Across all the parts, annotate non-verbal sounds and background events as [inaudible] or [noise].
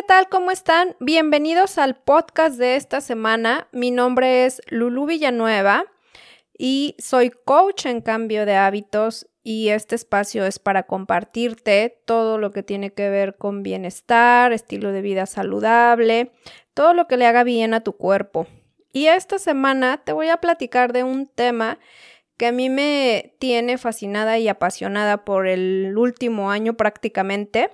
¿qué tal? ¿Cómo están? Bienvenidos al podcast de esta semana. Mi nombre es Lulu Villanueva y soy coach en cambio de hábitos y este espacio es para compartirte todo lo que tiene que ver con bienestar, estilo de vida saludable, todo lo que le haga bien a tu cuerpo. Y esta semana te voy a platicar de un tema que a mí me tiene fascinada y apasionada por el último año prácticamente,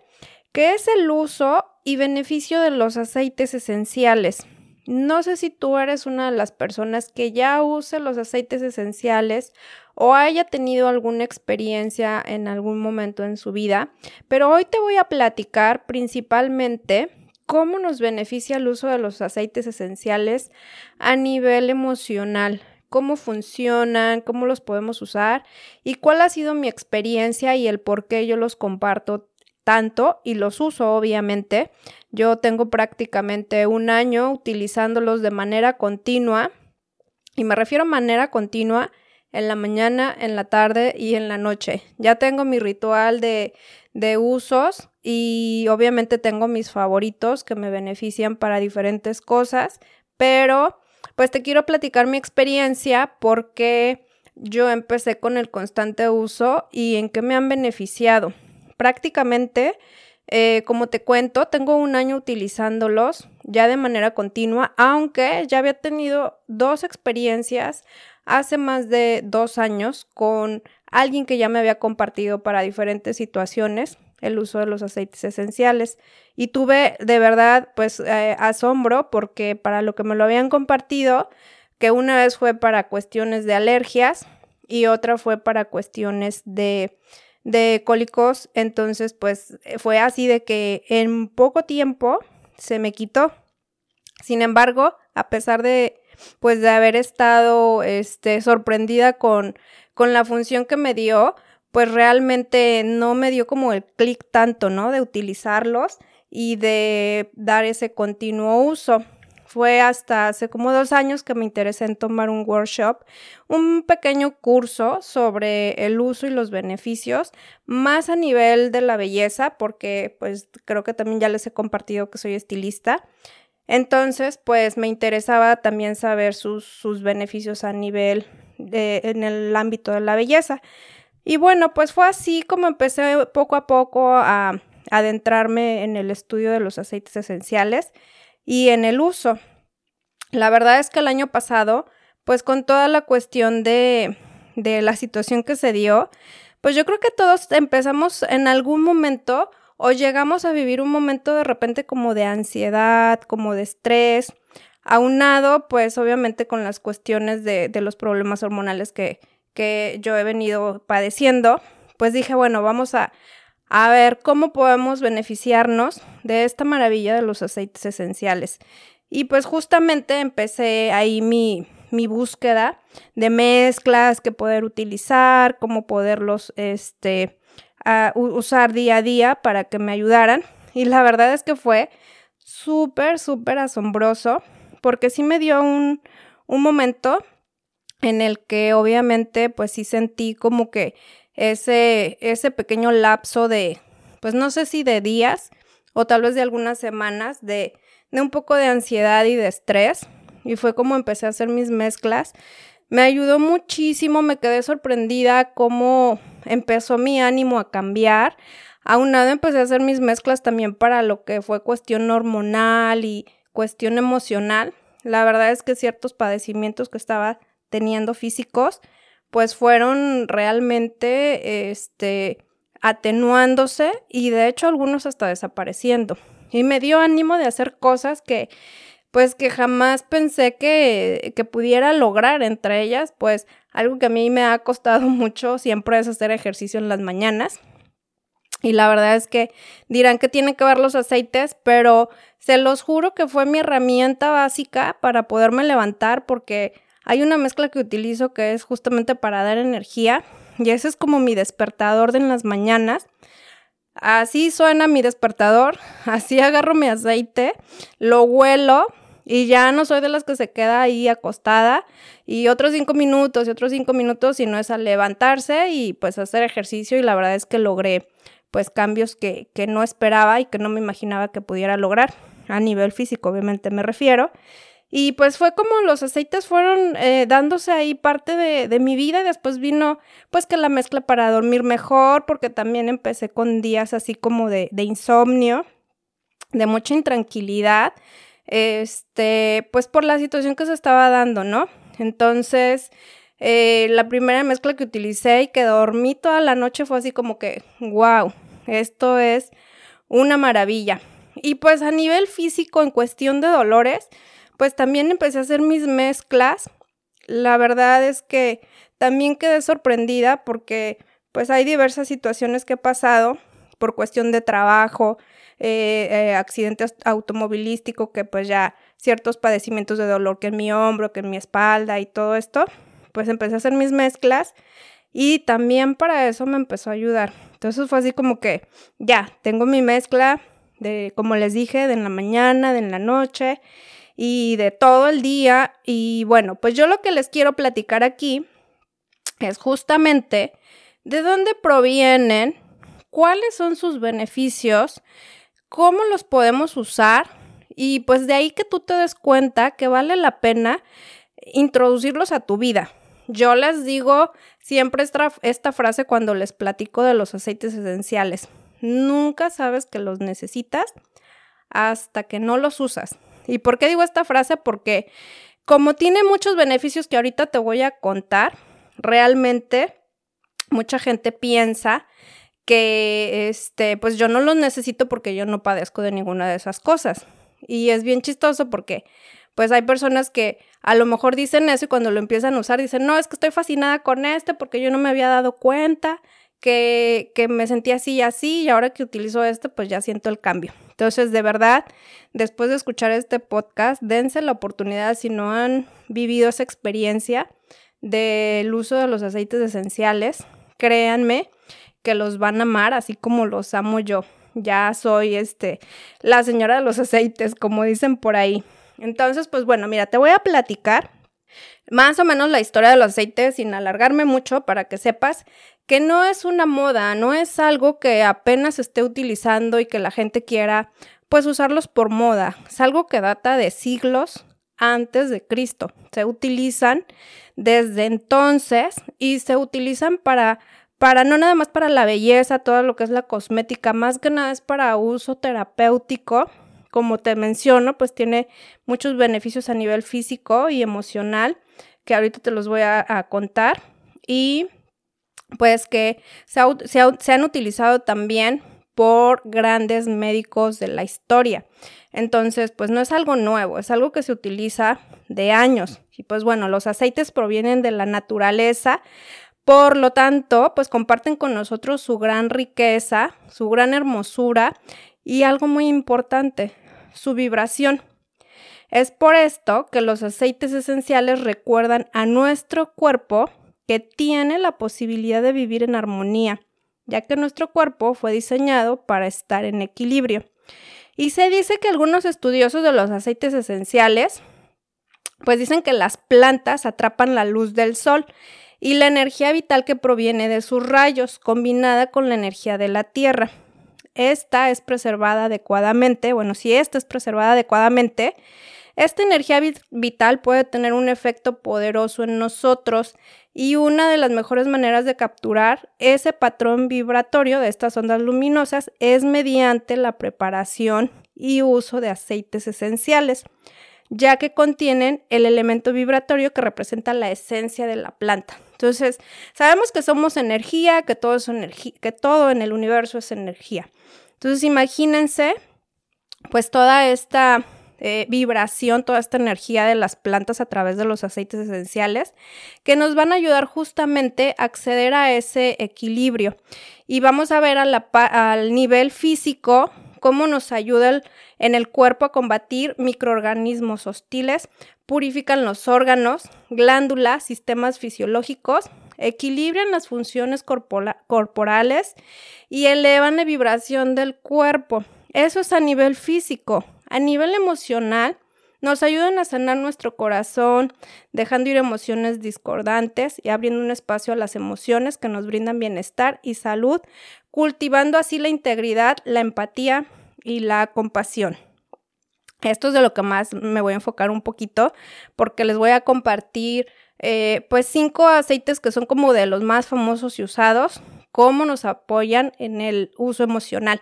que es el uso y beneficio de los aceites esenciales. No sé si tú eres una de las personas que ya use los aceites esenciales o haya tenido alguna experiencia en algún momento en su vida, pero hoy te voy a platicar principalmente cómo nos beneficia el uso de los aceites esenciales a nivel emocional, cómo funcionan, cómo los podemos usar y cuál ha sido mi experiencia y el por qué yo los comparto tanto y los uso obviamente. Yo tengo prácticamente un año utilizándolos de manera continua y me refiero a manera continua en la mañana, en la tarde y en la noche. Ya tengo mi ritual de, de usos y obviamente tengo mis favoritos que me benefician para diferentes cosas, pero pues te quiero platicar mi experiencia porque yo empecé con el constante uso y en qué me han beneficiado prácticamente, eh, como te cuento, tengo un año utilizándolos ya de manera continua, aunque ya había tenido dos experiencias hace más de dos años con alguien que ya me había compartido para diferentes situaciones el uso de los aceites esenciales. Y tuve de verdad pues eh, asombro porque para lo que me lo habían compartido que una vez fue para cuestiones de alergias y otra fue para cuestiones de de cólicos, entonces pues eh, fue así de que en poco tiempo se me quitó. Sin embargo, a pesar de pues de haber estado este sorprendida con con la función que me dio, pues realmente no me dio como el clic tanto, ¿no? De utilizarlos y de dar ese continuo uso. Fue hasta hace como dos años que me interesé en tomar un workshop, un pequeño curso sobre el uso y los beneficios, más a nivel de la belleza, porque pues creo que también ya les he compartido que soy estilista. Entonces, pues me interesaba también saber sus, sus beneficios a nivel en el ámbito de la belleza. Y bueno, pues fue así como empecé poco a poco a adentrarme en el estudio de los aceites esenciales y en el uso. La verdad es que el año pasado, pues con toda la cuestión de, de la situación que se dio, pues yo creo que todos empezamos en algún momento o llegamos a vivir un momento de repente como de ansiedad, como de estrés, aunado pues obviamente con las cuestiones de, de los problemas hormonales que, que yo he venido padeciendo, pues dije, bueno, vamos a, a ver cómo podemos beneficiarnos de esta maravilla de los aceites esenciales. Y pues justamente empecé ahí mi, mi búsqueda de mezclas que poder utilizar, cómo poderlos este, usar día a día para que me ayudaran. Y la verdad es que fue súper, súper asombroso porque sí me dio un, un momento en el que obviamente pues sí sentí como que ese, ese pequeño lapso de, pues no sé si de días o tal vez de algunas semanas de, de un poco de ansiedad y de estrés. Y fue como empecé a hacer mis mezclas. Me ayudó muchísimo, me quedé sorprendida cómo empezó mi ánimo a cambiar. Aunado empecé a hacer mis mezclas también para lo que fue cuestión hormonal y cuestión emocional. La verdad es que ciertos padecimientos que estaba teniendo físicos, pues fueron realmente este, atenuándose y de hecho algunos hasta desapareciendo. Y me dio ánimo de hacer cosas que pues que jamás pensé que, que pudiera lograr entre ellas, pues algo que a mí me ha costado [laughs] mucho siempre es hacer ejercicio en las mañanas. Y la verdad es que dirán que tienen que ver los aceites, pero se los juro que fue mi herramienta básica para poderme levantar porque hay una mezcla que utilizo que es justamente para dar energía y ese es como mi despertador de en las mañanas. Así suena mi despertador, [laughs] así agarro mi aceite, lo huelo y ya no soy de las que se queda ahí acostada y otros cinco minutos y otros cinco minutos y no es a levantarse y pues hacer ejercicio y la verdad es que logré pues cambios que, que no esperaba y que no me imaginaba que pudiera lograr a nivel físico, obviamente me refiero. Y pues fue como los aceites fueron eh, dándose ahí parte de, de, mi vida y después vino pues que la mezcla para dormir mejor porque también empecé con días así como de, de insomnio, de mucha intranquilidad, este, pues por la situación que se estaba dando, ¿no? Entonces, eh, la primera mezcla que utilicé y que dormí toda la noche fue así como que, wow, esto es una maravilla. Y pues a nivel físico, en cuestión de dolores, pues también empecé a hacer mis mezclas. La verdad es que también quedé sorprendida porque pues hay diversas situaciones que he pasado por cuestión de trabajo, eh, eh, accidente automovilístico, que pues ya ciertos padecimientos de dolor que en mi hombro, que en mi espalda y todo esto, pues empecé a hacer mis mezclas y también para eso me empezó a ayudar. Entonces fue así como que ya, tengo mi mezcla de, como les dije, de en la mañana, de en la noche y de todo el día. Y bueno, pues yo lo que les quiero platicar aquí es justamente de dónde provienen, cuáles son sus beneficios, cómo los podemos usar y pues de ahí que tú te des cuenta que vale la pena introducirlos a tu vida. Yo les digo siempre esta, esta frase cuando les platico de los aceites esenciales. Nunca sabes que los necesitas hasta que no los usas. ¿Y por qué digo esta frase? Porque como tiene muchos beneficios que ahorita te voy a contar, realmente mucha gente piensa que este, pues yo no los necesito porque yo no padezco de ninguna de esas cosas. Y es bien chistoso porque pues hay personas que a lo mejor dicen eso y cuando lo empiezan a usar dicen, no, es que estoy fascinada con este porque yo no me había dado cuenta que, que me sentía así y así y ahora que utilizo este pues ya siento el cambio. Entonces, de verdad, después de escuchar este podcast, dense la oportunidad si no han vivido esa experiencia del uso de los aceites esenciales, créanme que los van a amar así como los amo yo. Ya soy este la señora de los [laughs] aceites, como dicen por ahí. Entonces, pues bueno, mira, te voy a platicar más o menos la historia de los aceites sin alargarme mucho para que sepas que no es una moda, no es algo que apenas esté utilizando y que la gente quiera pues usarlos por moda. Es algo que data de siglos antes de Cristo. Se utilizan desde entonces y se utilizan para para no nada más para la belleza, todo lo que es la cosmética, más que nada es para uso terapéutico. Como te menciono, pues tiene muchos beneficios a nivel físico y emocional que ahorita te los voy a, contar. Y pues que se, han utilizado también por grandes médicos de la historia. Entonces, pues no es algo nuevo, es algo que se utiliza de años. Y pues bueno, los aceites provienen de la naturaleza, por lo tanto, pues comparten con nosotros su gran riqueza, su gran hermosura y algo muy importante, su vibración. Es por esto que los aceites esenciales recuerdan a nuestro cuerpo que tiene la posibilidad de vivir en armonía, ya que nuestro cuerpo fue diseñado para estar en equilibrio. Y se dice que algunos estudiosos de los aceites esenciales, pues dicen que las plantas atrapan la luz del sol y la energía vital que proviene de sus rayos, combinada con la energía de la tierra. Esta es preservada adecuadamente, bueno, si esta es preservada adecuadamente, esta energía vital puede tener un efecto poderoso en nosotros y una de las mejores maneras de capturar ese patrón vibratorio de estas ondas luminosas es mediante la preparación y uso de aceites esenciales, ya que contienen el elemento vibratorio que representa la esencia de la planta. Entonces, sabemos que somos energía, que todo es energía, que todo en el universo es energía. Entonces, imagínense pues toda esta eh, vibración, toda esta energía de las plantas a través de los aceites esenciales que nos van a ayudar justamente a acceder a ese equilibrio. Y vamos a ver al nivel físico cómo nos ayuda en el cuerpo a combatir microorganismos hostiles, purifican los órganos, glándulas, sistemas fisiológicos, equilibran las funciones corporales y elevan la vibración del cuerpo. Eso es a nivel físico. A nivel emocional, nos ayudan a sanar nuestro corazón, dejando ir emociones discordantes y abriendo un espacio a las emociones que nos brindan bienestar y salud cultivando así la integridad, la empatía y la compasión. Esto es de lo que más me voy a enfocar un poquito porque les voy a compartir eh, pues cinco aceites que son como de los más famosos y usados, cómo nos apoyan en el uso emocional.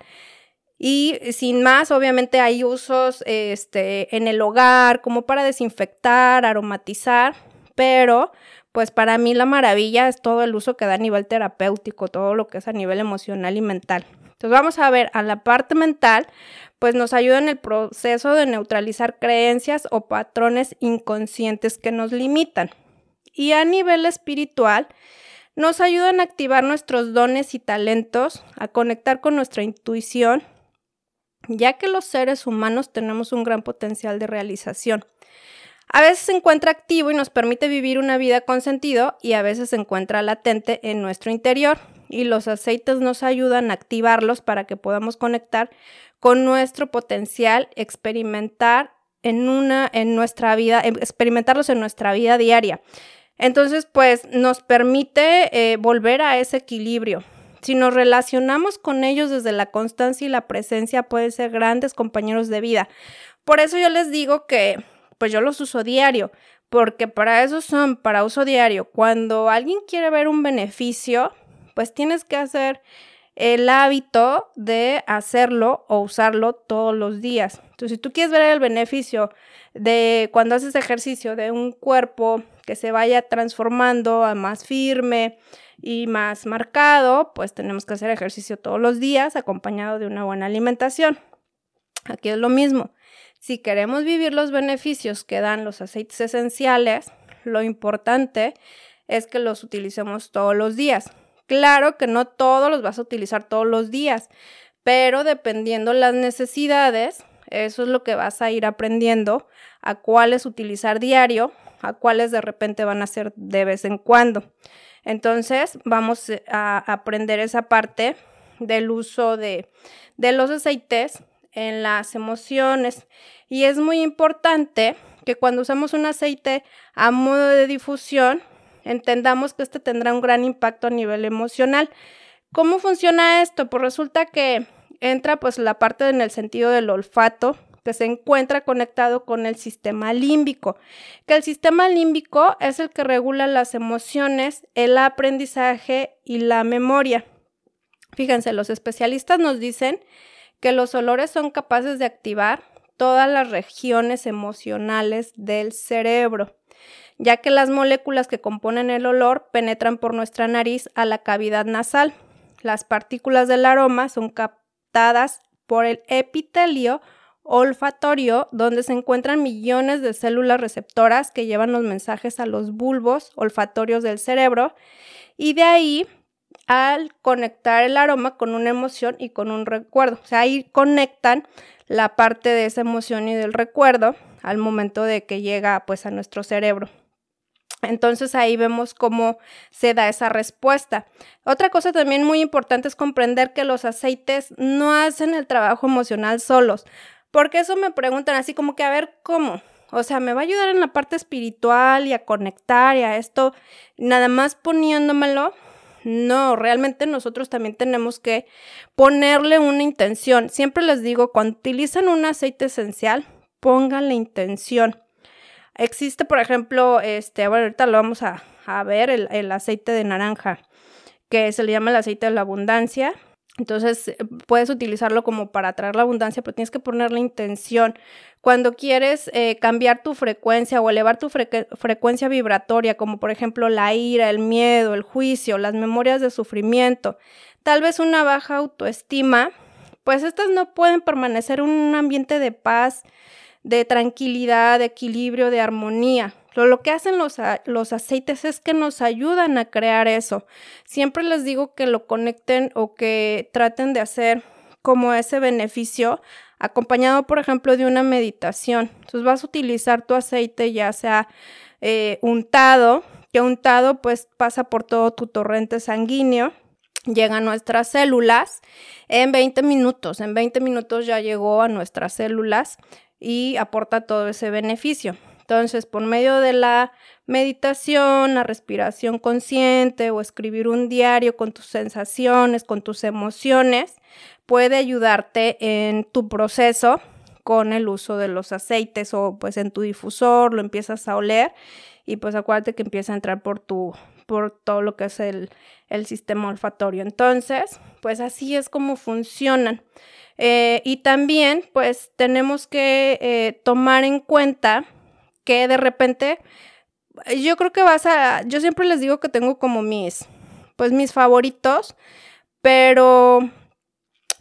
Y sin más, obviamente hay usos este, en el hogar, como para desinfectar, aromatizar, pero pues para mí la maravilla es todo el uso que da a nivel terapéutico, todo lo que es a nivel emocional y mental. Entonces vamos a ver a la parte mental, pues nos ayuda en el proceso de neutralizar creencias o patrones inconscientes que nos limitan. Y a nivel espiritual, nos ayudan a activar nuestros dones y talentos, a conectar con nuestra intuición, ya que los seres humanos tenemos un gran potencial de realización. A veces se encuentra activo y nos permite vivir una vida con sentido y a veces se encuentra latente en nuestro interior y los aceites nos ayudan a activarlos para que podamos conectar con nuestro potencial, experimentar en una en nuestra vida, em, experimentarlos en nuestra vida diaria. Entonces, pues nos permite eh, volver a ese equilibrio. Si nos relacionamos con ellos desde la constancia y la presencia, pueden ser grandes compañeros de vida. Por eso yo les digo que, pues yo los uso diario, porque para eso son, para uso diario. Cuando alguien quiere ver un beneficio, pues tienes que hacer el hábito de hacerlo o usarlo todos los días. Entonces, si tú quieres ver el beneficio de cuando haces ejercicio de un cuerpo que se vaya transformando a más firme y más marcado, pues tenemos que hacer ejercicio todos los días acompañado de una buena alimentación. Aquí es lo mismo. Si queremos vivir los beneficios que dan los aceites esenciales, lo importante es que los utilicemos todos los días. Claro que no todos los vas a utilizar todos los días, pero dependiendo las necesidades, eso es lo que vas a ir aprendiendo a cuáles utilizar diario, a cuáles de repente van a ser de vez en cuando. Entonces, vamos a aprender esa parte del uso de, de los aceites en las emociones. Y es muy importante que cuando usamos un aceite a modo de difusión, entendamos que este tendrá un gran impacto a nivel emocional. ¿Cómo funciona esto? Pues resulta que entra pues la parte en el sentido del olfato que se encuentra conectado con el sistema límbico, que el sistema límbico es el que regula las emociones, el aprendizaje y la memoria. Fíjense, los especialistas nos dicen que los olores son capaces de activar todas las regiones emocionales del cerebro ya que las moléculas que componen el olor penetran por nuestra nariz a la cavidad nasal. Las partículas del aroma son captadas por el epitelio olfatorio, donde se encuentran millones de células receptoras que llevan los mensajes a los bulbos olfatorios del cerebro, y de ahí al conectar el aroma con una emoción y con un recuerdo. O sea, ahí conectan la parte de esa emoción y del recuerdo al momento de que llega pues a nuestro cerebro. Entonces ahí vemos cómo se da esa respuesta. Otra cosa también muy importante es comprender que los aceites no hacen el trabajo emocional solos, porque eso me preguntan así como que a ver cómo. O sea, me va a ayudar en la parte espiritual y a conectar y a esto, nada más poniéndomelo. No, realmente nosotros también tenemos que ponerle una intención. Siempre les digo, cuando utilizan un aceite esencial, pongan la intención. Existe, por ejemplo, este, bueno, ahorita lo vamos a, ver, el, aceite de naranja, que se le llama el aceite de la abundancia. Entonces eh, puedes utilizarlo como para atraer la abundancia, pero tienes que ponerle intención. Cuando quieres eh, cambiar tu frecuencia o elevar tu frecuencia vibratoria, como por ejemplo la ira, el miedo, el juicio, las memorias de sufrimiento, tal vez una baja autoestima, pues estas no pueden permanecer en un ambiente de paz, de tranquilidad, de equilibrio, de armonía. Lo que hacen los, los, aceites es que nos ayudan a crear eso. Siempre les digo que lo conecten o que traten de hacer como ese beneficio acompañado, por ejemplo, de una meditación. Entonces vas a utilizar tu aceite ya sea eh, untado, que untado pues pasa por todo tu torrente sanguíneo llega a nuestras células en 20 minutos. En 20 minutos ya llegó a nuestras células y aporta todo ese beneficio. Entonces, por medio de la meditación, la respiración consciente o escribir un diario con tus sensaciones, con tus emociones, puede ayudarte en tu proceso con el uso de los aceites o pues en tu difusor lo empiezas a oler y pues acuérdate que empieza a entrar por tu por todo lo que es el, el sistema olfatorio. Entonces, pues así es como funcionan. Eh, y también, pues tenemos que eh, tomar en cuenta que de repente, yo creo que vas a, yo siempre les digo que tengo como mis, pues mis favoritos, pero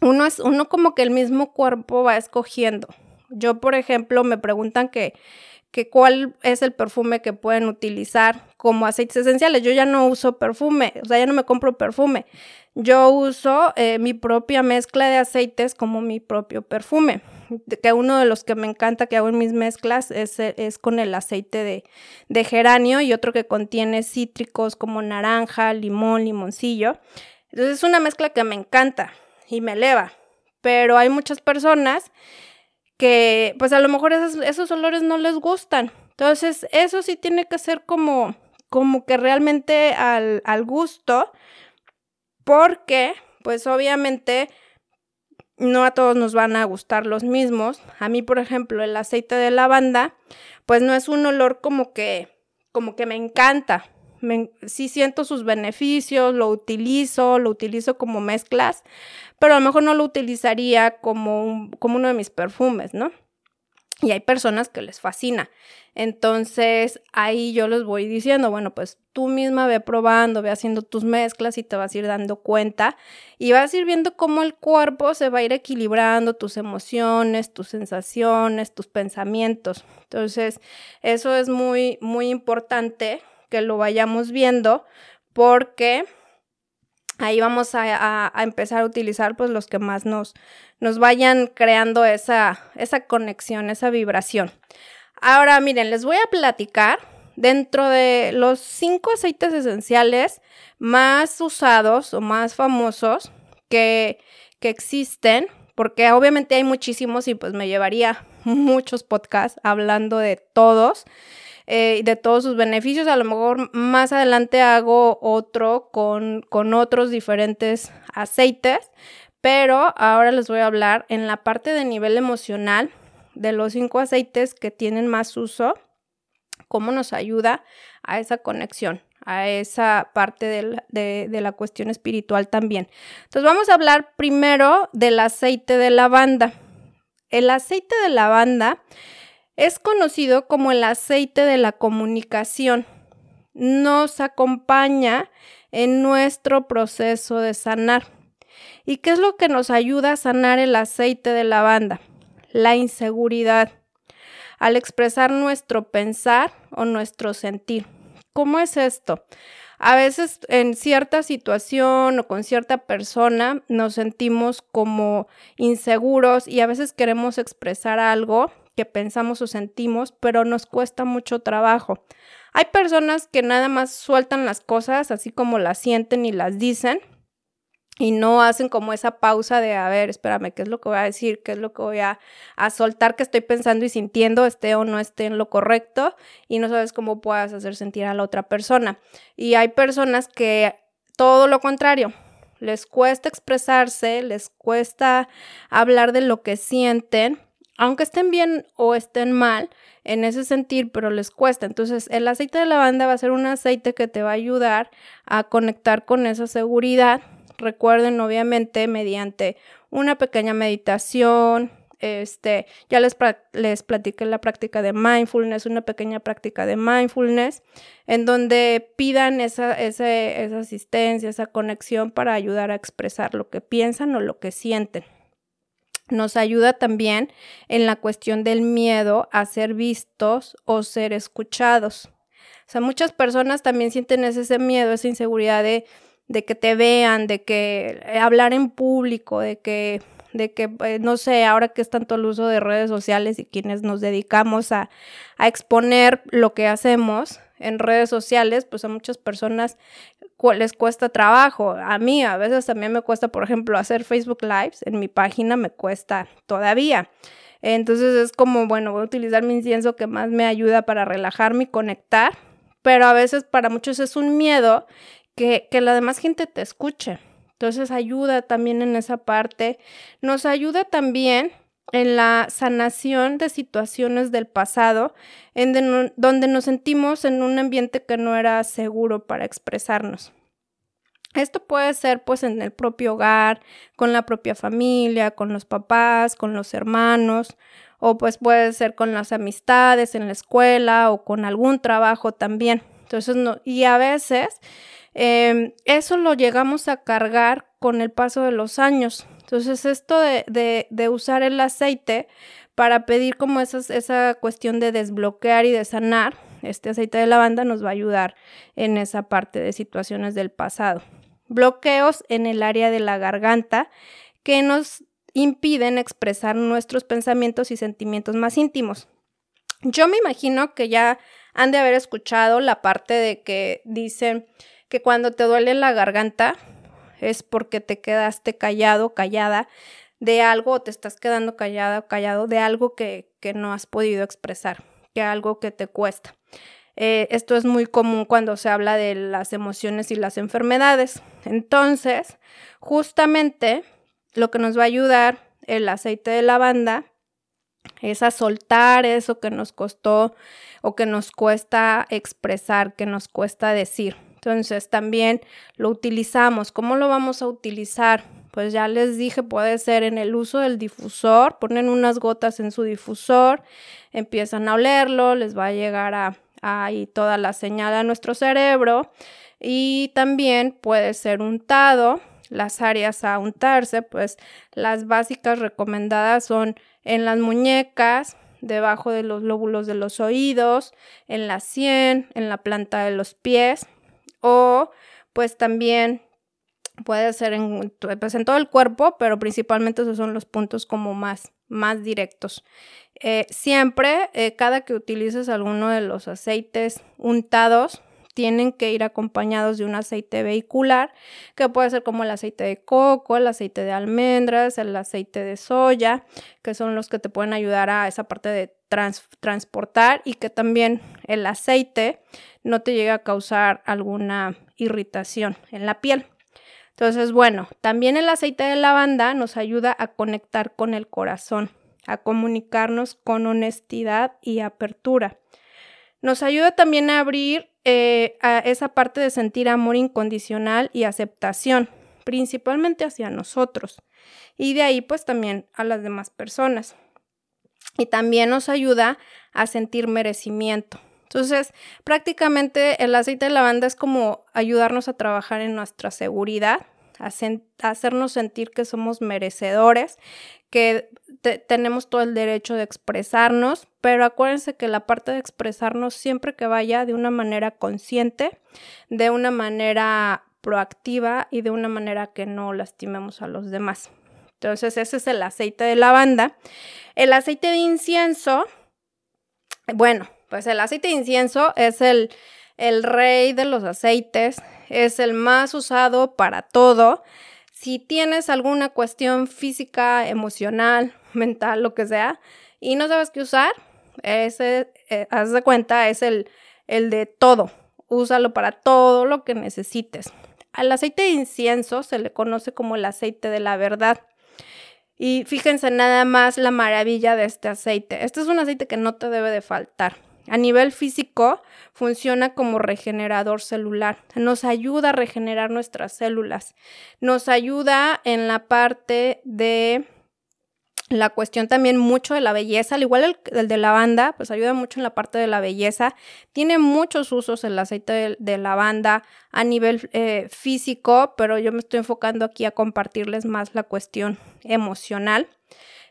uno es, uno como que el mismo cuerpo va escogiendo. Yo, por ejemplo, me preguntan que, que cuál es el perfume que pueden utilizar como aceites esenciales. Yo ya no uso perfume, o sea, ya no me compro perfume. Yo uso eh, mi propia mezcla de aceites como mi propio perfume. Que uno de los que me encanta que hago en mis mezclas es, es con el aceite de, de geranio y otro que contiene cítricos como naranja, limón, limoncillo. Entonces es una mezcla que me encanta y me eleva. Pero hay muchas personas que pues a lo mejor esos, esos olores no les gustan. Entonces, eso sí tiene que ser como, como que realmente al, al gusto, porque pues obviamente no a todos nos van a gustar los mismos. A mí, por ejemplo, el aceite de lavanda, pues no es un olor como que, como que me encanta sí siento sus beneficios, lo utilizo, lo utilizo como mezclas, pero a lo mejor no lo utilizaría como, como uno de mis perfumes, ¿no? Y hay personas que les fascina. Entonces ahí yo les voy diciendo, bueno, pues tú misma ve probando, ve haciendo tus mezclas y te vas a ir dando cuenta y vas a ir viendo cómo el cuerpo se va a ir equilibrando, tus emociones, tus sensaciones, tus pensamientos. Entonces eso es muy, muy importante que lo vayamos viendo porque ahí vamos a, empezar a utilizar pues los que más nos, nos vayan creando esa, esa conexión, esa vibración. Ahora miren, les voy a platicar dentro de los cinco aceites esenciales más usados o más famosos que, que existen, porque obviamente hay muchísimos y pues me llevaría [laughs] muchos podcasts hablando de todos. Eh, de todos sus beneficios. A lo mejor más adelante hago otro con, con otros diferentes aceites, pero ahora les voy a hablar en la parte de nivel emocional de los cinco aceites que tienen más uso, cómo nos ayuda a esa conexión a esa parte de de, de la, cuestión espiritual también. Entonces vamos a hablar primero del aceite de lavanda. El aceite de lavanda es conocido como el aceite de la comunicación. Nos acompaña en nuestro proceso de sanar. ¿Y qué es lo que nos ayuda a sanar el aceite de lavanda? La inseguridad. Al expresar nuestro pensar o nuestro sentir. ¿Cómo es esto? A veces en cierta situación o con cierta persona nos sentimos como inseguros y a veces queremos expresar algo que pensamos o sentimos, pero nos cuesta mucho trabajo. Hay personas que nada más sueltan las cosas así como las sienten y las dicen y no hacen como esa pausa de, a ver, espérame, ¿qué es lo que voy a decir? ¿Qué es lo que voy a, a soltar que estoy pensando y sintiendo, esté o no esté en lo correcto? Y no sabes cómo puedas hacer sentir a la otra persona. Y hay personas que todo lo contrario, les cuesta expresarse, les cuesta hablar de lo que sienten aunque estén bien o estén mal en ese sentir, pero les cuesta. Entonces, el aceite de lavanda va a ser un aceite que te va a ayudar a conectar con esa seguridad. Recuerden, obviamente, mediante una pequeña meditación. Este, ya les, les platiqué la práctica de mindfulness, una pequeña práctica de mindfulness, en donde pidan esa, esa, esa asistencia, esa conexión para ayudar a expresar lo que piensan o lo que sienten. Nos ayuda también en la cuestión del miedo a ser vistos o ser escuchados. O sea, muchas personas también sienten ese miedo, esa inseguridad de, de que te vean, de que eh, hablar en público, de que, de que, eh, no sé, ahora que es tanto el uso de redes sociales y quienes nos dedicamos a, a exponer lo que hacemos en redes sociales, pues a muchas personas les cuesta trabajo. A mí a veces también me cuesta, por ejemplo, hacer Facebook Lives en mi página, me cuesta todavía. Entonces es como, bueno, voy a utilizar mi incienso que más me ayuda para relajarme y conectar, pero a veces para muchos es un miedo que, que la demás gente te escuche. Entonces ayuda también en esa parte. Nos ayuda también en la sanación de situaciones del pasado, en donde nos sentimos en un ambiente que no era seguro para expresarnos. Esto puede ser pues en el propio hogar, con la propia familia, con los papás, con los hermanos, o pues puede ser con las amistades en la escuela o con algún trabajo también. Entonces, y a veces em, eso lo llegamos a cargar con el paso de los años. Entonces, esto de, de, usar el aceite para pedir como esa cuestión de desbloquear y de sanar, este aceite de lavanda nos va a ayudar en esa parte de situaciones del pasado. Bloqueos en el área de la garganta que nos impiden expresar nuestros pensamientos y sentimientos más íntimos. Yo me imagino que ya han de haber escuchado la parte de que dicen que cuando te duele la garganta, es porque te quedaste callado, callada de algo o te estás quedando callada o callado de algo que, que no has podido expresar, que algo que te cuesta. Eh, esto es muy común cuando se habla de las emociones y las enfermedades. Entonces, justamente lo que nos va a ayudar el aceite de lavanda es a soltar eso que nos costó o que nos cuesta expresar, que nos cuesta decir. Entonces también lo utilizamos. ¿Cómo lo vamos a utilizar? Pues ya les dije, puede ser en el uso del difusor, ponen unas gotas en su difusor, empiezan a olerlo, les va a llegar a ahí toda la señal a nuestro cerebro y también puede ser untado. Las áreas a untarse, pues las básicas recomendadas son en las muñecas, debajo de los lóbulos de los oídos, en la sien, en la planta de los pies o pues también puede ser en, pues, en todo el cuerpo, pero principalmente esos son los puntos como más, más directos. Eh, siempre, eh, cada que utilices alguno de los aceites untados, tienen que ir acompañados de un aceite vehicular, que puede ser como el aceite de coco, el aceite de almendras, el aceite de soya, que son los que te pueden ayudar a esa parte de transportar y que también el aceite no te llegue a causar alguna irritación en la piel. Entonces, bueno, también el aceite de lavanda nos ayuda a conectar con el corazón, a comunicarnos con honestidad y apertura. Nos ayuda también a abrir eh, esa parte de sentir amor incondicional y aceptación, principalmente hacia nosotros y de ahí pues también a las demás personas. Y también nos ayuda a sentir merecimiento. Entonces, prácticamente el aceite de lavanda es como ayudarnos a trabajar en nuestra seguridad, a, hacernos sentir que somos merecedores, que tenemos todo el derecho de expresarnos, pero acuérdense que la parte de expresarnos siempre que vaya de una manera consciente, de una manera proactiva y de una manera que no lastimemos a los demás. Entonces, ese es el aceite de lavanda. El aceite de incienso, bueno, pues el aceite de incienso es el, el rey de los aceites, es el más usado para todo. Si tienes alguna cuestión física, emocional, [laughs] mental, lo que sea, y no sabes qué usar, ese, eh, haz de cuenta, es el, el de todo. Úsalo para todo lo que necesites. Al aceite de incienso se le conoce como el aceite de la verdad. Y fíjense nada más la maravilla de este aceite. Este es un aceite que no te debe de faltar. A nivel físico, funciona como regenerador celular. Nos ayuda a regenerar nuestras células. Nos ayuda en la parte de la cuestión también mucho de la belleza, al igual el, de lavanda, pues ayuda mucho en la parte de la belleza. Tiene muchos usos el aceite de, lavanda a nivel eh, físico, pero yo me estoy enfocando aquí a compartirles más la cuestión emocional.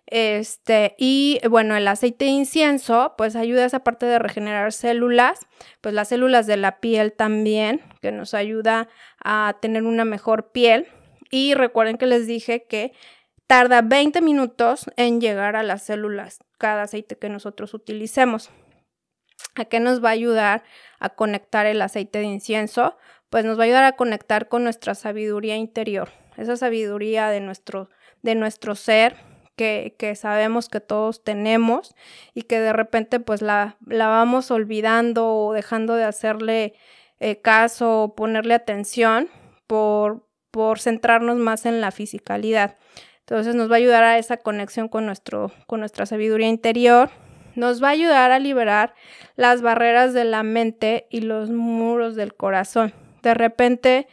Este, y bueno, el aceite de incienso, pues ayuda a esa parte de regenerar células, pues las células de la piel también, que nos ayuda a tener una mejor piel. Y recuerden que les dije que tarda 20 minutos en llegar a las células cada aceite que nosotros utilicemos. ¿A qué nos va a ayudar a conectar el aceite de incienso? Pues nos va a ayudar a conectar con nuestra sabiduría interior, esa sabiduría de nuestro, de nuestro ser, que, que, sabemos que todos tenemos y que de repente pues la, la vamos olvidando o dejando de hacerle eh, caso o ponerle atención por, por centrarnos más en la fisicalidad. Entonces nos va a ayudar a esa conexión con, nuestro, con nuestra sabiduría interior, nos va a ayudar a liberar las barreras de la mente y los muros del corazón. De repente,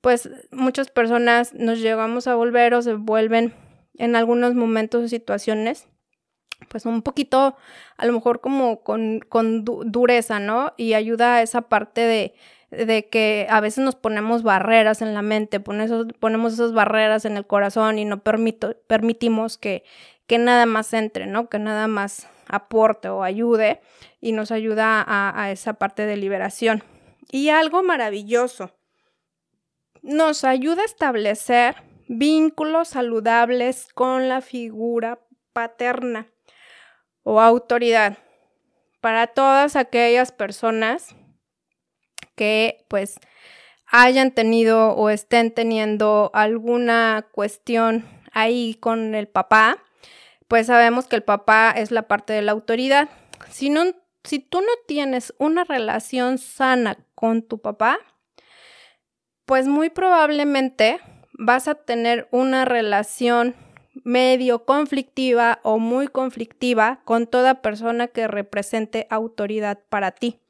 pues muchas personas nos llegamos a volver o se vuelven en algunos momentos o situaciones pues un poquito a lo mejor como con, con dureza, ¿no? Y ayuda a esa parte de, de que a veces nos ponemos barreras en la mente, ponemos, esas barreras en el corazón y no permito, permitimos que, que nada más entre, ¿no? Que nada más aporte o ayude y nos ayuda a, a esa parte de liberación. Y algo maravilloso, nos ayuda a establecer vínculos saludables con la figura paterna o autoridad para todas aquellas personas que pues hayan tenido o estén teniendo alguna cuestión ahí con el papá, pues sabemos que el papá es la parte de la autoridad. Si, no, si tú no tienes una relación sana con tu papá, pues muy probablemente vas a tener una relación medio conflictiva o muy conflictiva con toda persona que represente autoridad para ti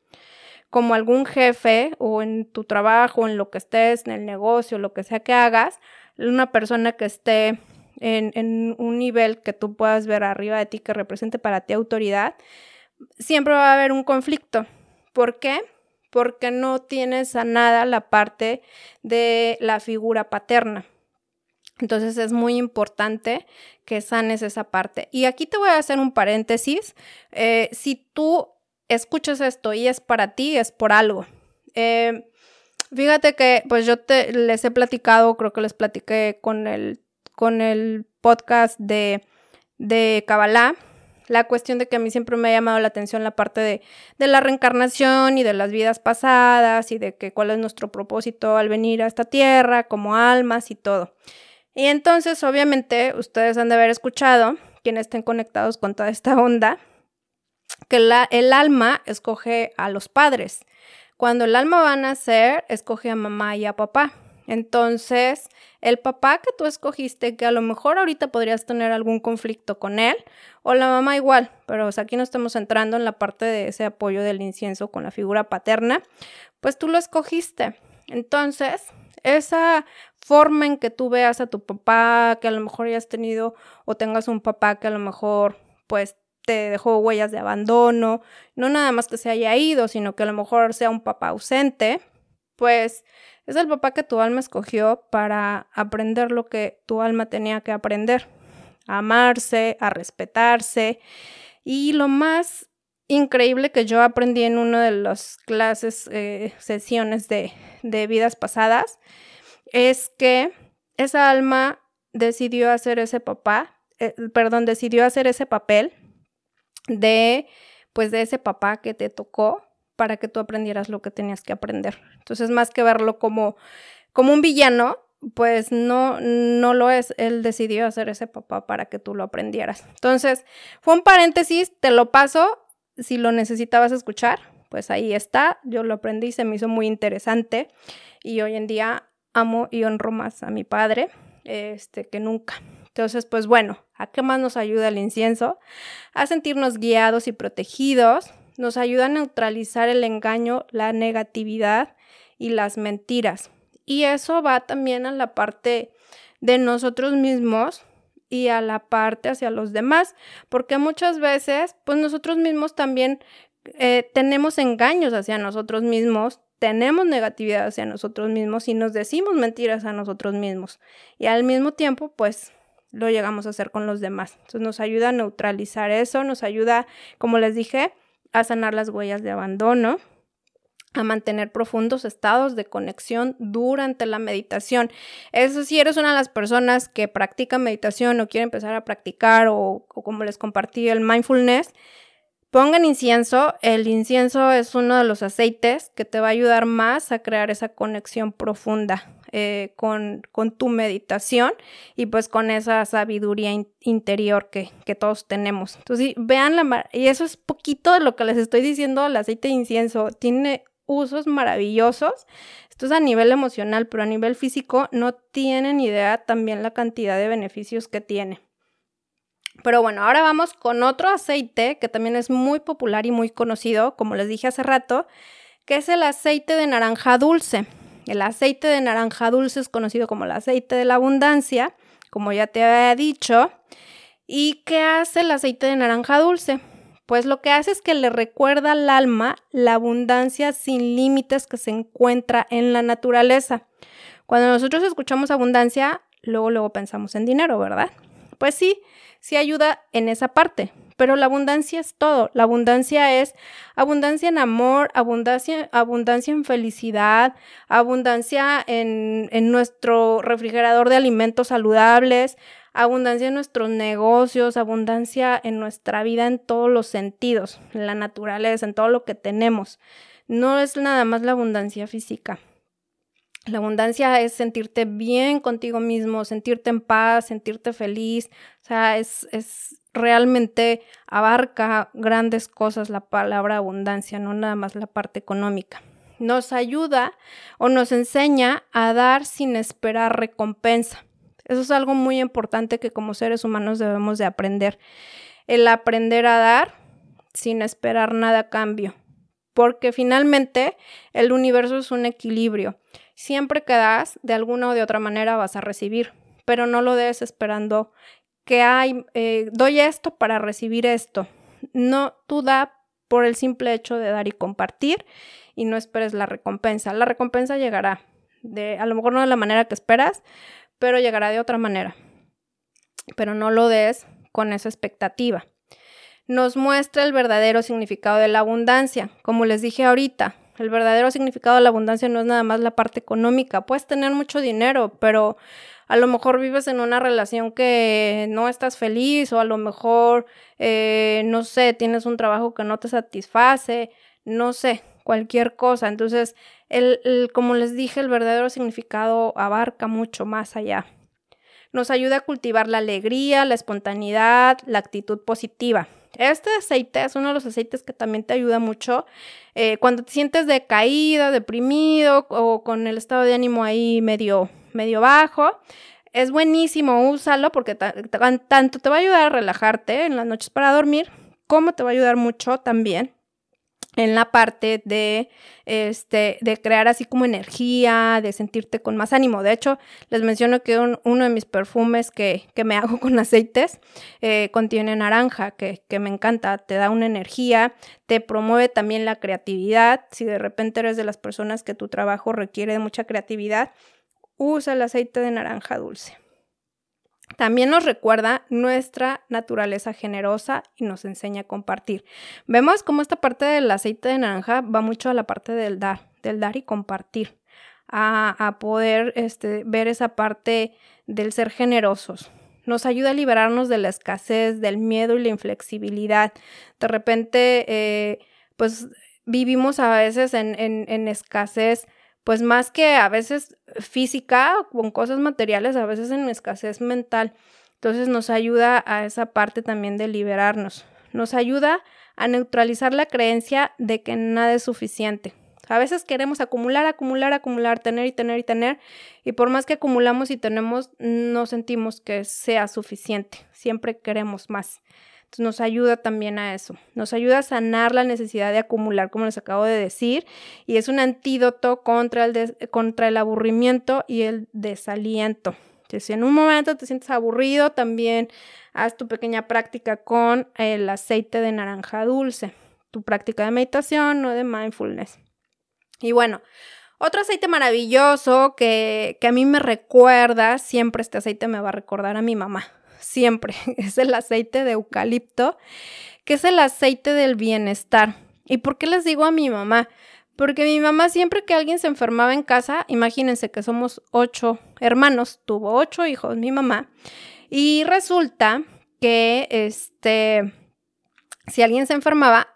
como algún jefe o en tu trabajo, en lo que estés, en el negocio, lo que sea que hagas, una persona que esté en, un nivel que tú puedas ver arriba de ti que represente para ti autoridad, siempre va a haber un conflicto. ¿Por qué? Porque no tienes a nada la parte de la figura paterna. Entonces es muy importante que sanes esa parte. Y aquí te voy a hacer un paréntesis. Eh, si tú escuchas esto y es para ti, es por algo. Eh, fíjate que pues yo te, les he platicado, creo que les platiqué con el, con el podcast de, de Kabbalah, la cuestión de que a mí siempre me ha llamado la atención la parte de, de, la reencarnación y de las vidas pasadas y de que cuál es nuestro propósito al venir a esta tierra como almas y todo. Y entonces, obviamente, ustedes han de haber escuchado, quienes estén conectados con toda esta onda, que la, el alma escoge a los padres. Cuando el alma va a nacer, escoge a mamá y a papá. Entonces, el papá que tú escogiste, que a lo mejor ahorita podrías tener algún conflicto con él, o la mamá igual, pero aquí no estamos entrando en la parte de ese apoyo del incienso con la figura paterna, pues tú lo escogiste. Entonces, esa forma en que tú veas a tu papá, que a lo mejor hayas tenido o tengas un papá que a lo mejor pues te dejó huellas de abandono, no nada más que se haya ido, sino que a lo mejor sea un papá ausente, pues es el papá que tu alma escogió para aprender lo que tu alma tenía que aprender, a amarse, a respetarse. Y lo más increíble que yo aprendí en una de las clases, eh, sesiones de, de vidas pasadas, es que esa alma decidió hacer ese papá, eh, perdón, decidió hacer ese papel de pues de ese papá que te tocó para que tú aprendieras lo que tenías que aprender. Entonces, más que verlo como como un villano, pues no no lo es, él decidió hacer ese papá para que tú lo aprendieras. Entonces, fue un paréntesis, te lo paso si lo necesitabas escuchar, pues ahí está, yo lo aprendí, se me hizo muy interesante y hoy en día amo y honro más a mi padre este que nunca. Entonces, pues bueno, ¿a qué más nos ayuda el incienso? A sentirnos guiados y protegidos, nos ayuda a neutralizar el engaño, la negatividad y las mentiras. Y eso va también a la parte de nosotros mismos y a la parte hacia los demás, porque muchas veces, pues nosotros mismos también eh, tenemos engaños hacia nosotros mismos, tenemos negatividad hacia nosotros mismos y nos decimos mentiras a nosotros mismos. Y al mismo tiempo, pues lo llegamos a hacer con los demás. Entonces nos ayuda a neutralizar eso, nos ayuda, como les dije, a sanar las huellas de abandono, a mantener profundos estados de conexión durante la meditación. Eso si eres una de las personas que practica meditación o quiere empezar a practicar o, o como les compartí el mindfulness, Pongan incienso. El incienso es uno de los aceites que te va a ayudar más a crear esa conexión profunda eh, con, tu meditación y pues con esa sabiduría interior que, todos tenemos. Entonces, vean la... Y eso es poquito de lo que les estoy diciendo, el aceite de incienso tiene usos maravillosos. Esto es a nivel emocional, pero a nivel físico no tienen idea también la cantidad de beneficios que tiene. Pero bueno, ahora vamos con otro aceite que también es muy popular y muy conocido, como les dije hace rato, que es el aceite de naranja dulce. El aceite de naranja dulce es conocido como el aceite de la abundancia, como ya te había dicho. ¿Y qué hace el aceite de naranja dulce? Pues lo que hace es que le recuerda al alma la abundancia sin límites que se encuentra en la naturaleza. Cuando nosotros escuchamos abundancia, luego luego pensamos en dinero, ¿verdad? Pues sí, sí ayuda en esa parte, pero la abundancia es todo. La abundancia es abundancia en amor, abundancia, abundancia en felicidad, abundancia en, en nuestro refrigerador de alimentos saludables, abundancia en nuestros negocios, abundancia en nuestra vida en todos los sentidos, en la naturaleza, en todo lo que tenemos. No es nada más la abundancia física. La abundancia es sentirte bien contigo mismo, sentirte en paz, sentirte feliz. O sea, es, es realmente abarca grandes cosas la palabra abundancia, no nada más la parte económica. Nos ayuda o nos enseña a dar sin esperar recompensa. Eso es algo muy importante que como seres humanos debemos de aprender. El aprender a dar sin esperar nada a cambio. Porque finalmente el universo es un equilibrio. Siempre que das, de alguna o de otra manera vas a recibir, pero no lo des esperando que hay, eh, doy esto para recibir esto. No, tú da por el simple hecho de dar y compartir y no esperes la recompensa. La recompensa llegará, de, a lo mejor no de la manera que esperas, pero llegará de otra manera. Pero no lo des con esa expectativa. Nos muestra el verdadero significado de la abundancia. Como les dije ahorita, el verdadero significado de la abundancia no es nada más la parte económica. Puedes tener mucho dinero, pero a lo mejor vives en una relación que no estás feliz o a lo mejor, eh, no sé, tienes un trabajo que no te satisface, no sé, cualquier cosa. Entonces, el, como les dije, el verdadero significado abarca mucho más allá. Nos ayuda a cultivar la alegría, la espontaneidad, la actitud positiva. Este aceite es uno de los aceites que también te ayuda mucho eh, cuando te sientes decaído, deprimido o con el estado de ánimo ahí medio medio bajo. Es buenísimo, úsalo porque tanto te va a ayudar a relajarte en las noches para dormir, como te va a ayudar mucho también en la parte de, este, de crear así como energía, de sentirte con más ánimo. De hecho, les menciono que uno de mis perfumes que, que, me [laughs] hago con aceites eh, contiene naranja, que, que me encanta, te da una energía, te promueve también la creatividad. Si de repente eres de las personas que tu trabajo requiere de mucha creatividad, usa el aceite de naranja dulce. También nos recuerda nuestra naturaleza generosa y nos enseña a compartir. Vemos cómo esta parte del aceite de naranja va mucho a la parte del dar, del dar y compartir, a, poder este, ver esa parte del ser generosos. Nos ayuda a liberarnos de la escasez, del miedo y la inflexibilidad. De repente, eh, pues vivimos a veces en, en escasez pues más que a veces física, con cosas materiales, a veces en escasez mental. Entonces nos ayuda a esa parte también de liberarnos. Nos ayuda a neutralizar la creencia de que nada es suficiente. A veces queremos acumular, acumular, acumular, tener y tener y tener, y por más que acumulamos y tenemos, no sentimos que sea suficiente. Siempre queremos más nos ayuda también a eso. Nos ayuda a sanar la necesidad de acumular, como les acabo de decir, y es un antídoto contra el, contra el aburrimiento y el desaliento. si en un momento te sientes aburrido, también haz tu pequeña práctica con el aceite de naranja dulce, tu práctica de meditación o de mindfulness. Y bueno, otro aceite maravilloso que, que a mí me recuerda, siempre este aceite me va a recordar a mi mamá siempre, [laughs] es el aceite de eucalipto, que es el aceite del bienestar. ¿Y por qué les digo a mi mamá? Porque mi mamá siempre que alguien se enfermaba en casa, imagínense que somos ocho hermanos, tuvo ocho hijos mi mamá, y resulta que este si alguien se enfermaba,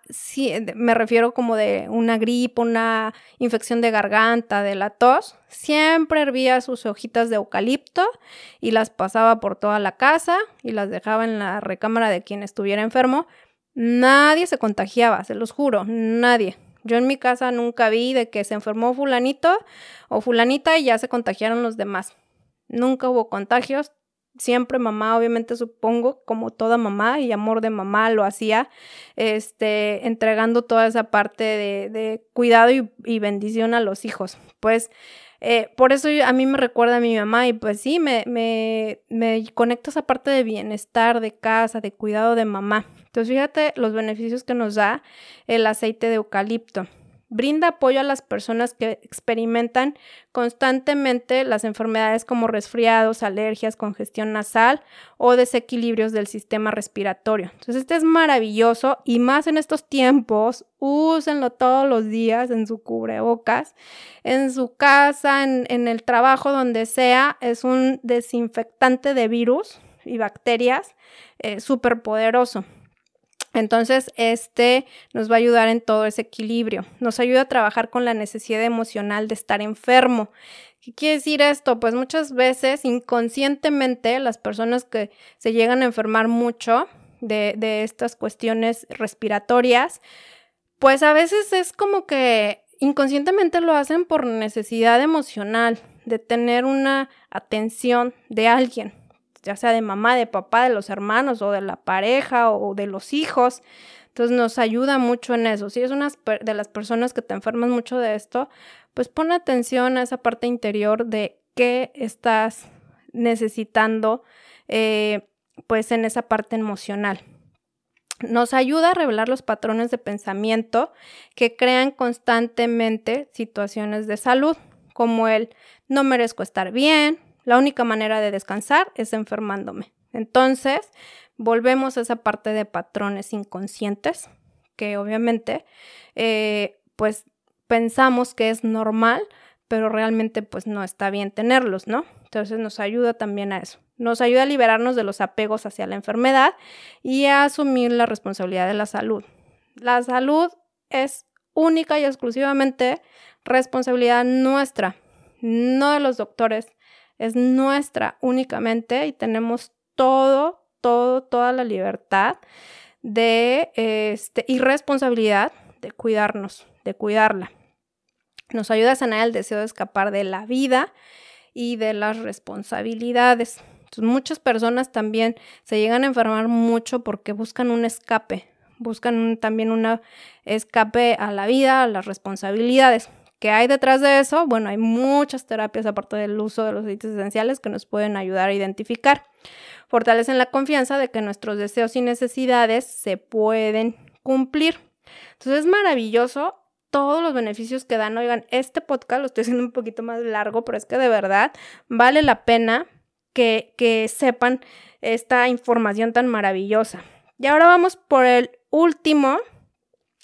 me refiero como de una gripe, una infección de garganta, de la tos, siempre hervía sus hojitas de eucalipto y las pasaba por toda la casa y las dejaba en la recámara de quien estuviera enfermo. Nadie se contagiaba, se los juro, nadie. Yo en mi casa nunca vi de que se enfermó fulanito o fulanita y ya se contagiaron los demás. Nunca hubo contagios, siempre mamá, obviamente supongo, como toda mamá y amor de mamá lo hacía, este, entregando toda esa parte de, cuidado y, bendición a los hijos. Pues eh, por eso a mí me recuerda a mi mamá y pues sí, me, me, me conecta esa parte de bienestar, de casa, de cuidado de mamá. Entonces fíjate los beneficios que nos da el aceite de eucalipto. Brinda apoyo a las personas que experimentan constantemente las enfermedades como resfriados, alergias, congestión nasal o desequilibrios del sistema respiratorio. Entonces, este es maravilloso y más en estos tiempos, úsenlo todos los días en su cubrebocas, en su casa, en, el trabajo, donde sea. Es un desinfectante de virus y bacterias eh, súper poderoso. Entonces, este nos va a ayudar en todo ese equilibrio. Nos ayuda a trabajar con la necesidad emocional de estar enfermo. ¿Qué quiere decir esto? Pues muchas veces inconscientemente las personas que se llegan a enfermar mucho de, de estas cuestiones respiratorias, pues a veces es como que inconscientemente lo hacen por necesidad emocional, de tener una atención de alguien ya sea de mamá, de papá, de los hermanos o de la pareja o de los hijos. Entonces nos ayuda mucho en eso. Si es una de las personas que te enfermas mucho de esto, pues pon atención a esa parte interior de qué estás necesitando, eh, pues en esa parte emocional. Nos ayuda a revelar los patrones de pensamiento que crean constantemente situaciones de salud, como el no merezco estar bien, la única manera de descansar es enfermándome. Entonces, volvemos a esa parte de patrones inconscientes, que obviamente, eh, pues pensamos que es normal, pero realmente pues no está bien tenerlos, ¿no? Entonces nos ayuda también a eso. Nos ayuda a liberarnos de los apegos hacia la enfermedad y a asumir la responsabilidad de la salud. La salud es única y exclusivamente responsabilidad nuestra, no de los doctores, es nuestra únicamente y tenemos todo, todo, toda la libertad de este, y responsabilidad de cuidarnos, de cuidarla. Nos ayuda a sanar el deseo de escapar de la vida y de las responsabilidades. muchas personas también se llegan a enfermar mucho porque buscan un escape, buscan también un escape a la vida, a las responsabilidades. ¿Qué hay detrás de eso? Bueno, hay muchas terapias aparte del uso de los aceites esenciales que nos pueden ayudar a identificar. Fortalecen la confianza de que nuestros deseos y necesidades se pueden cumplir. Entonces es maravilloso todos los beneficios que dan. Oigan, este podcast lo estoy haciendo un poquito más largo, pero es que de verdad vale la pena que, que sepan esta información tan maravillosa. Y ahora vamos por el último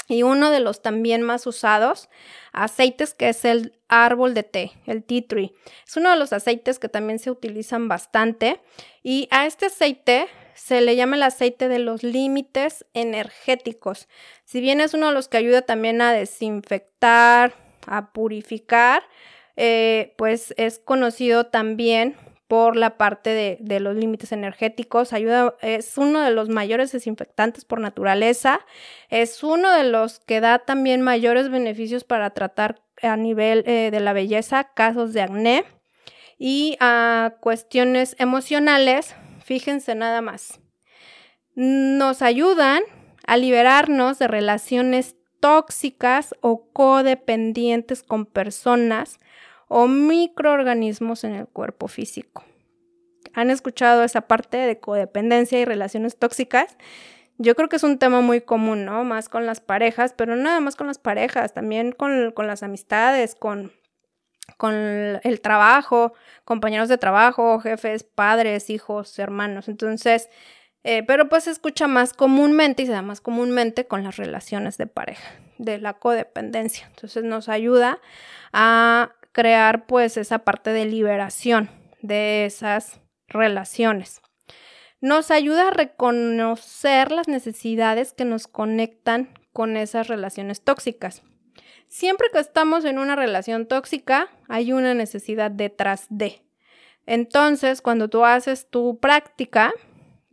y uno de los también más usados aceites que es el árbol de té, el tea tree. Es uno de los aceites que también se utilizan bastante y a este aceite se le llama el aceite de los límites energéticos. Si bien es uno de los que ayuda también a desinfectar, a purificar, eh, pues es conocido también por la parte de, los límites energéticos, ayuda, es uno de los mayores desinfectantes por naturaleza, es uno de los que da también mayores beneficios para tratar a nivel eh, de la belleza casos de acné y a cuestiones emocionales, fíjense nada más, nos ayudan a liberarnos de relaciones tóxicas o codependientes con personas o microorganismos en el cuerpo físico. ¿Han escuchado esa parte de codependencia y relaciones tóxicas? Yo creo que es un tema muy común, ¿no? Más con las parejas, pero no nada más con las parejas, también con, las amistades, con, con el trabajo, compañeros de trabajo, jefes, padres, hijos, hermanos. Entonces, eh, pero pues se escucha más comúnmente y se da más comúnmente con las relaciones de pareja, de la codependencia. Entonces nos ayuda a crear pues esa parte de liberación de esas relaciones. nos ayuda a reconocer las necesidades que nos conectan con esas relaciones tóxicas. Siempre que estamos en una relación tóxica, hay una necesidad detrás de. Entonces, cuando tú haces tu práctica,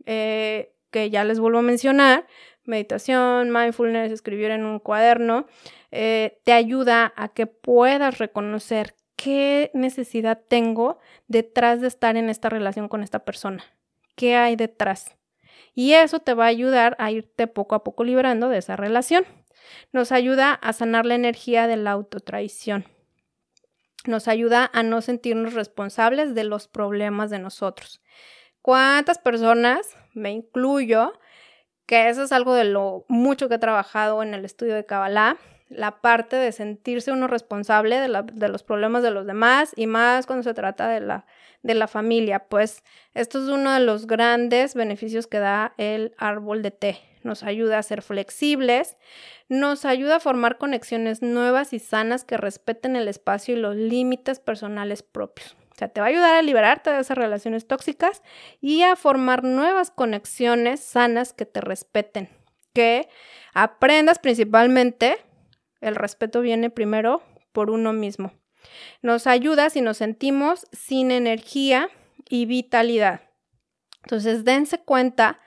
eh, que ya les vuelvo a mencionar, meditación, mindfulness, escribir en un cuaderno, eh, te ayuda a que puedas reconocer qué necesidad tengo detrás de estar en esta relación con esta persona. ¿Qué hay detrás? Y eso te va a ayudar a irte poco a poco liberando de esa relación. Nos ayuda a sanar la energía de la autotraición. Nos ayuda a no sentirnos responsables de los problemas de nosotros. ¿Cuántas personas, me incluyo, que eso es algo de lo mucho que he trabajado en el estudio de Kabbalah, la parte de sentirse uno responsable de, los problemas de los demás y más cuando se trata de la, de la familia. Pues esto es uno de los grandes beneficios que da el árbol de té. Nos ayuda a ser flexibles, nos ayuda a formar conexiones nuevas y sanas que respeten el espacio y los límites personales propios. Te va a ayudar a liberarte de esas relaciones tóxicas y a formar nuevas conexiones sanas que te respeten. Que aprendas principalmente el respeto viene primero por uno mismo. Nos ayuda si nos sentimos sin energía y vitalidad. Entonces, dense cuenta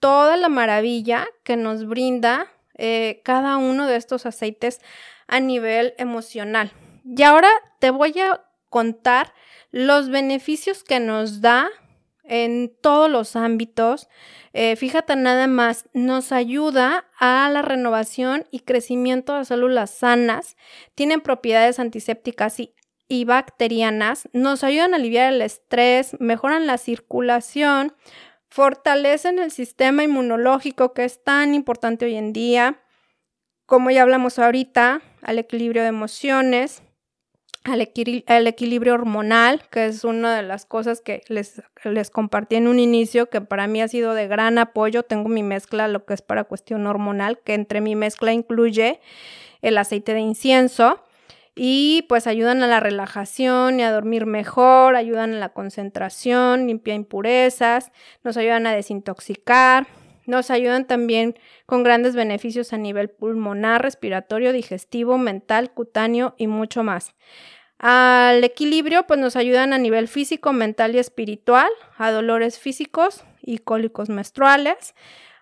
toda la maravilla que nos brinda eh, cada uno de estos aceites a nivel emocional. Y ahora te voy a contar los beneficios que nos da en todos los ámbitos. Eh, fíjate nada más, nos ayuda a la renovación y crecimiento de células sanas, tienen propiedades antisépticas y, y bacterianas, nos ayudan a aliviar el estrés, mejoran la circulación, fortalecen el sistema inmunológico que es tan importante hoy en día, como ya hablamos ahorita, al equilibrio de emociones, al, equilibrio hormonal, que es una de las cosas que les, les compartí en un inicio, que para mí ha sido de gran apoyo. Tengo mi mezcla, lo que es para cuestión hormonal, que entre mi mezcla incluye el aceite de incienso y pues ayudan a la relajación y a dormir mejor, ayudan a la concentración, limpia impurezas, nos ayudan a desintoxicar, nos ayudan también con grandes beneficios a nivel pulmonar, respiratorio, digestivo, mental, cutáneo y mucho más. Al equilibrio, pues nos ayudan a nivel físico, mental y espiritual, a dolores físicos y cólicos menstruales.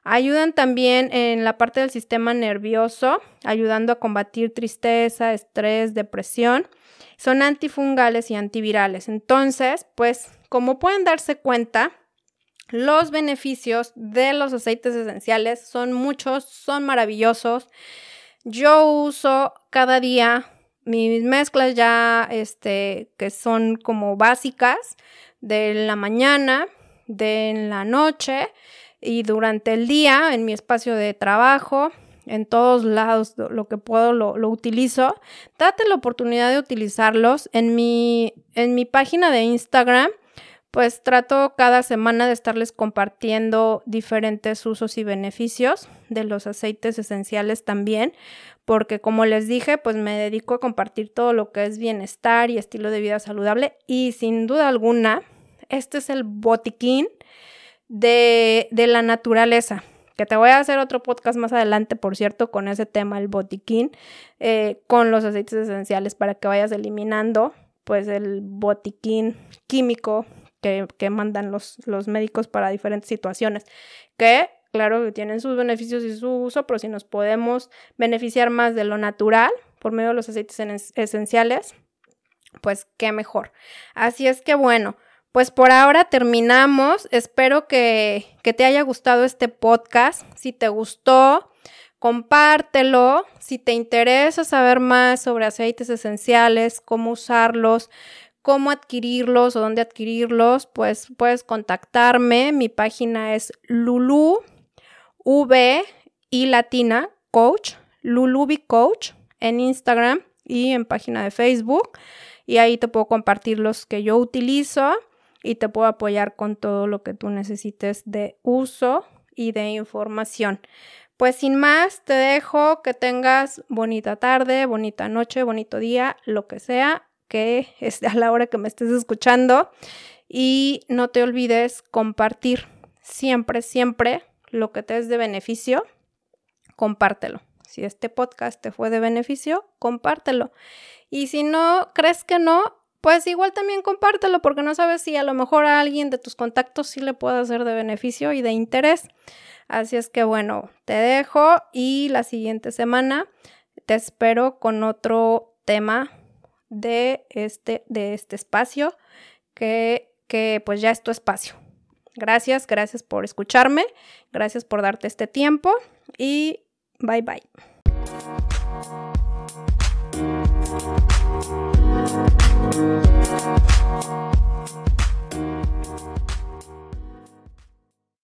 Ayudan también en la parte del sistema nervioso, ayudando a combatir tristeza, estrés, depresión. Son antifungales y antivirales. Entonces, pues, como pueden darse cuenta, los beneficios de los aceites esenciales son muchos, son maravillosos. Yo uso cada día mis mezclas ya, este, que son como básicas de la mañana, de la noche y durante el día en mi espacio de trabajo, en todos lados lo que puedo lo, lo, utilizo. Date la oportunidad de utilizarlos en mi, en mi página de Instagram pues trato cada semana de estarles compartiendo diferentes usos y beneficios de los aceites esenciales también, porque como les dije, pues me dedico a compartir todo lo que es bienestar y estilo de vida saludable y sin duda alguna, este es el botiquín de, la naturaleza que te voy a hacer otro podcast más adelante, por cierto, con ese tema, el botiquín, eh, con los aceites esenciales para que vayas eliminando pues el botiquín químico que, mandan los, los médicos para diferentes situaciones, que claro que tienen sus beneficios y su uso, pero si nos podemos beneficiar más de lo natural por medio de los aceites esenciales, pues qué mejor. Así es que bueno, pues por ahora terminamos. Espero que, que te haya gustado este podcast. Si te gustó, compártelo. Si te interesa saber más sobre aceites esenciales, cómo usarlos, cómo adquirirlos o dónde adquirirlos, pues puedes contactarme. Mi página es Lulu V y Latina Coach, Lulubi Coach en Instagram y en página de Facebook. Y ahí te puedo compartir los que yo utilizo y te puedo apoyar con todo lo que tú necesites de uso y de información. Pues sin más, te dejo que tengas bonita tarde, bonita noche, bonito día, lo que sea que es a la hora que me estés escuchando. Y no te olvides compartir. siempre, siempre lo que te es de beneficio, compártelo. Si este podcast te fue de beneficio, compártelo. Y si no crees que no, pues igual también compártelo porque no sabes si a lo mejor a alguien de tus contactos sí le puede ser de beneficio y de interés. Así es que bueno, te dejo y la siguiente semana te espero con otro tema de este, de este espacio que, que pues ya es tu espacio. Gracias, gracias por escucharme, gracias por darte este tiempo y bye bye.